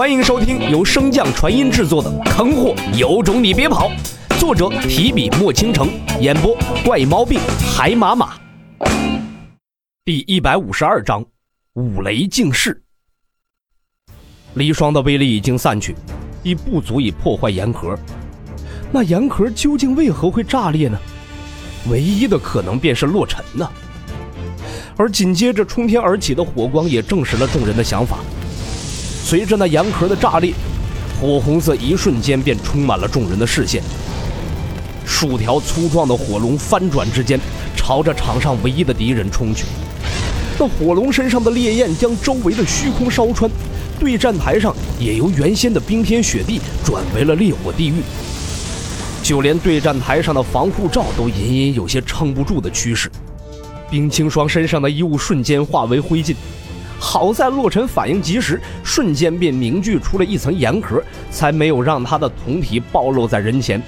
欢迎收听由升降传音制作的《坑货有种你别跑》，作者提笔墨倾城，演播怪毛病海马马。第一百五十二章，五雷尽释。离霜的威力已经散去，已不足以破坏岩壳。那岩壳究竟为何会炸裂呢？唯一的可能便是洛尘呢。而紧接着冲天而起的火光也证实了众人的想法。随着那岩壳的炸裂，火红色一瞬间便充满了众人的视线。数条粗壮的火龙翻转之间，朝着场上唯一的敌人冲去。那火龙身上的烈焰将周围的虚空烧穿，对战台上也由原先的冰天雪地转为了烈火地狱。就连对战台上的防护罩都隐隐有些撑不住的趋势。冰清霜身上的衣物瞬间化为灰烬。好在洛尘反应及时，瞬间便凝聚出了一层岩壳，才没有让他的酮体暴露在人前。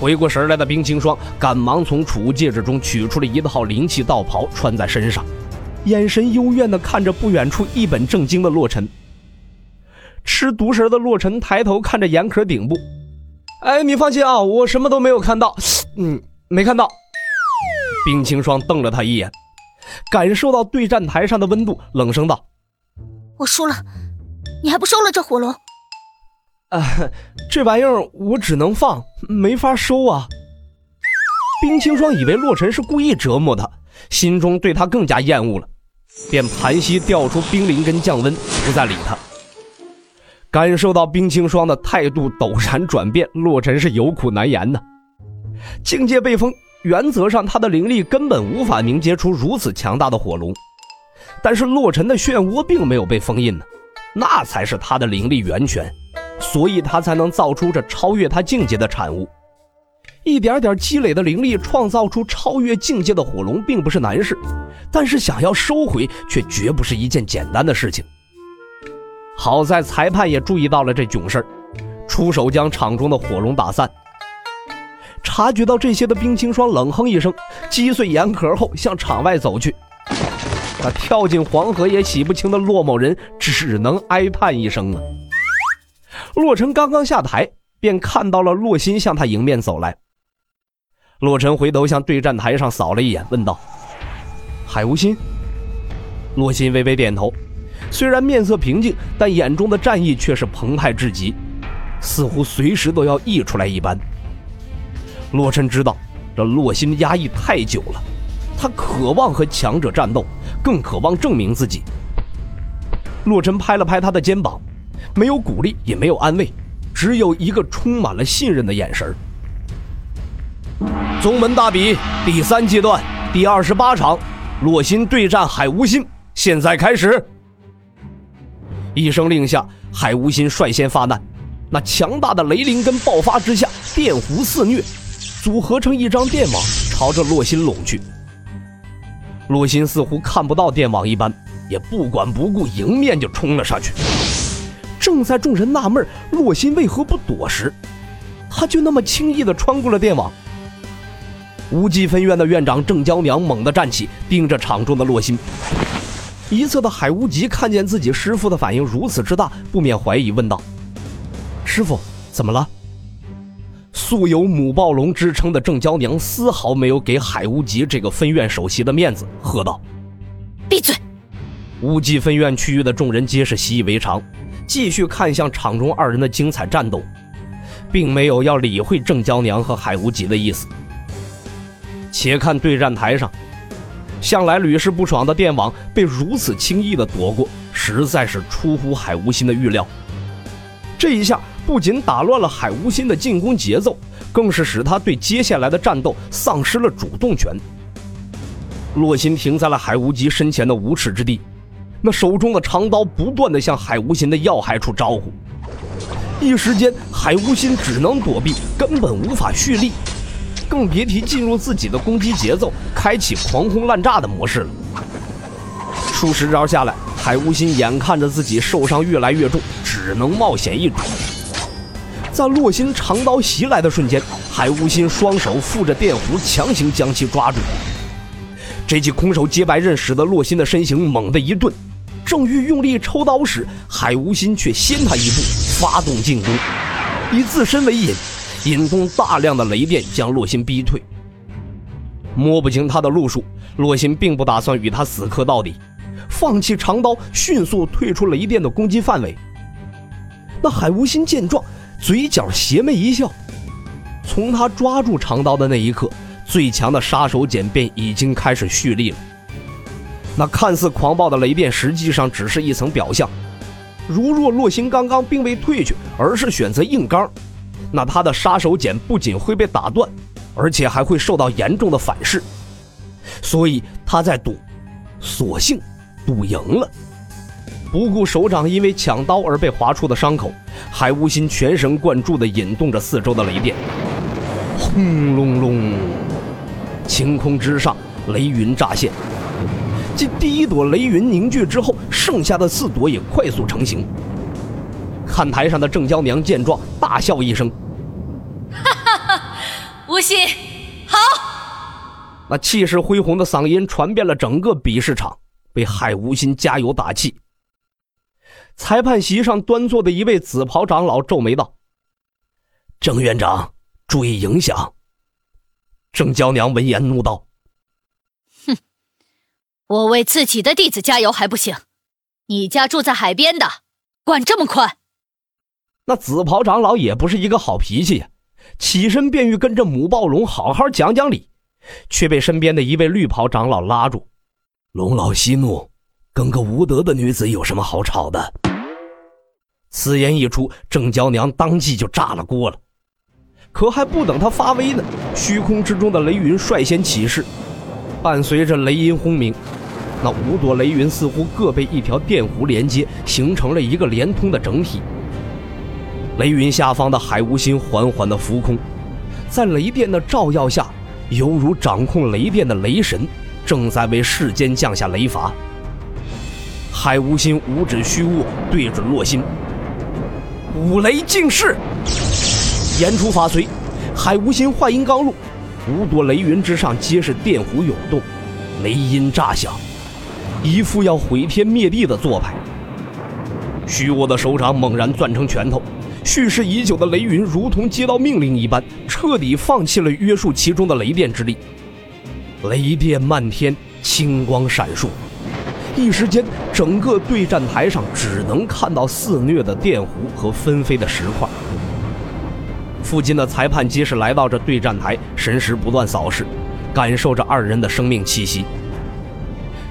回过神来的冰清霜赶忙从储物戒指中取出了一套灵气道袍，穿在身上，眼神幽怨地看着不远处一本正经的洛尘。吃毒食的洛尘抬头看着岩壳顶部，哎，你放心啊，我什么都没有看到，嗯，没看到。冰清霜瞪了他一眼。感受到对战台上的温度，冷声道：“我输了，你还不收了这火龙？”“啊，这玩意儿我只能放，没法收啊。”冰清霜以为洛尘是故意折磨他，心中对他更加厌恶了，便盘膝调出冰灵根降温，不再理他。感受到冰清霜的态度陡然转变，洛尘是有苦难言呐。境界被封。原则上，他的灵力根本无法凝结出如此强大的火龙，但是洛尘的漩涡并没有被封印呢，那才是他的灵力源泉，所以他才能造出这超越他境界的产物。一点点积累的灵力，创造出超越境界的火龙，并不是难事，但是想要收回，却绝不是一件简单的事情。好在裁判也注意到了这囧事出手将场中的火龙打散。察觉到这些的冰清霜冷哼一声，击碎岩壳后向场外走去。那跳进黄河也洗不清的骆某人只能哀叹一声啊。洛尘刚刚下台，便看到了洛心向他迎面走来。洛尘回头向对战台上扫了一眼，问道：“海无心。”洛心微微点头，虽然面色平静，但眼中的战意却是澎湃至极，似乎随时都要溢出来一般。洛尘知道，这洛心压抑太久了，他渴望和强者战斗，更渴望证明自己。洛尘拍了拍他的肩膀，没有鼓励，也没有安慰，只有一个充满了信任的眼神。宗门大比第三阶段第二十八场，洛心对战海无心，现在开始。一声令下，海无心率先发难，那强大的雷灵根爆发之下，电弧肆虐。组合成一张电网，朝着洛心拢去。洛心似乎看不到电网一般，也不管不顾，迎面就冲了上去。正在众人纳闷洛心为何不躲时，他就那么轻易地穿过了电网。无极分院的院长郑娇娘猛地站起，盯着场中的洛心。一侧的海无极看见自己师傅的反应如此之大，不免怀疑，问道：“师傅，怎么了？”素有母暴龙之称的郑娇娘丝毫没有给海无极这个分院首席的面子，喝道：“闭嘴！”无极分院区域的众人皆是习以为常，继续看向场中二人的精彩战斗，并没有要理会郑娇娘和海无极的意思。且看对战台上，向来屡试不爽的电网被如此轻易的躲过，实在是出乎海无心的预料。这一下。不仅打乱了海无心的进攻节奏，更是使他对接下来的战斗丧失了主动权。洛心停在了海无极身前的无耻之地，那手中的长刀不断的向海无心的要害处招呼。一时间，海无心只能躲避，根本无法蓄力，更别提进入自己的攻击节奏，开启狂轰滥炸的模式了。数十招下来，海无心眼看着自己受伤越来越重，只能冒险一赌。在洛心长刀袭来的瞬间，海无心双手附着电弧，强行将其抓住。这记空手接白刃使得洛心的身形猛地一顿，正欲用力抽刀时，海无心却先他一步，发动进攻，以自身为引，引动大量的雷电将洛心逼退。摸不清他的路数，洛心并不打算与他死磕到底，放弃长刀，迅速退出雷电的攻击范围。那海无心见状，嘴角邪魅一笑。从他抓住长刀的那一刻，最强的杀手锏便已经开始蓄力了。那看似狂暴的雷电，实际上只是一层表象。如若洛星刚刚并未退去，而是选择硬刚，那他的杀手锏不仅会被打断，而且还会受到严重的反噬。所以他在赌，索性赌赢了。不顾手掌因为抢刀而被划出的伤口，海无心全神贯注地引动着四周的雷电。轰隆隆，晴空之上，雷云乍现。继第一朵雷云凝聚之后，剩下的四朵也快速成型。看台上的郑娇娘见状，大笑一声：“哈哈哈，无心，好！”那气势恢宏的嗓音传遍了整个比试场，为海无心加油打气。裁判席上端坐的一位紫袍长老皱眉道：“郑院长，注意影响。”郑娇娘闻言怒道。哼我为自己的弟子加油还不行？你家住在海边的，管这么宽？那紫袍长老也不是一个好脾气呀，起身便欲跟着母暴龙好好讲讲理，却被身边的一位绿袍长老拉住。龙老息怒，跟个无德的女子有什么好吵的？此言一出，郑娇娘当即就炸了锅了。可还不等她发威呢，虚空之中的雷云率先起势，伴随着雷音轰鸣。那五朵雷云似乎各被一条电弧连接，形成了一个连通的整体。雷云下方的海无心缓缓地浮空，在雷电的照耀下，犹如掌控雷电的雷神，正在为世间降下雷罚。海无心五指虚握，对准洛心，五雷尽释，言出法随，海无心话音刚落，五朵雷云之上皆是电弧涌动，雷音炸响。一副要毁天灭地的做派，虚握的手掌猛然攥成拳头，蓄势已久的雷云如同接到命令一般，彻底放弃了约束其中的雷电之力。雷电漫天，青光闪烁，一时间，整个对战台上只能看到肆虐的电弧和纷飞的石块。附近的裁判皆是来到这对战台，神识不断扫视，感受着二人的生命气息。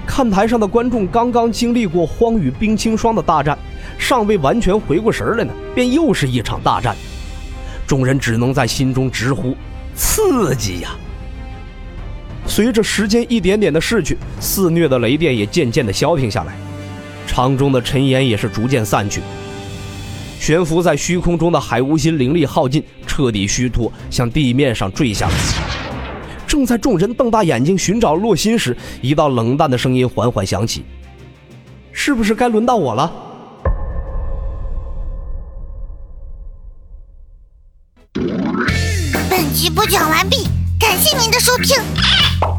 看台上的观众刚刚经历过荒与冰清霜的大战，尚未完全回过神来呢，便又是一场大战。众人只能在心中直呼刺激呀！随着时间一点点的逝去，肆虐的雷电也渐渐的消停下来，场中的尘烟也是逐渐散去。悬浮在虚空中的海无心灵力耗尽，彻底虚脱，向地面上坠下来。正在众人瞪大眼睛寻找洛心时，一道冷淡的声音缓缓响起：“是不是该轮到我了？”本集播讲完毕，感谢您的收听。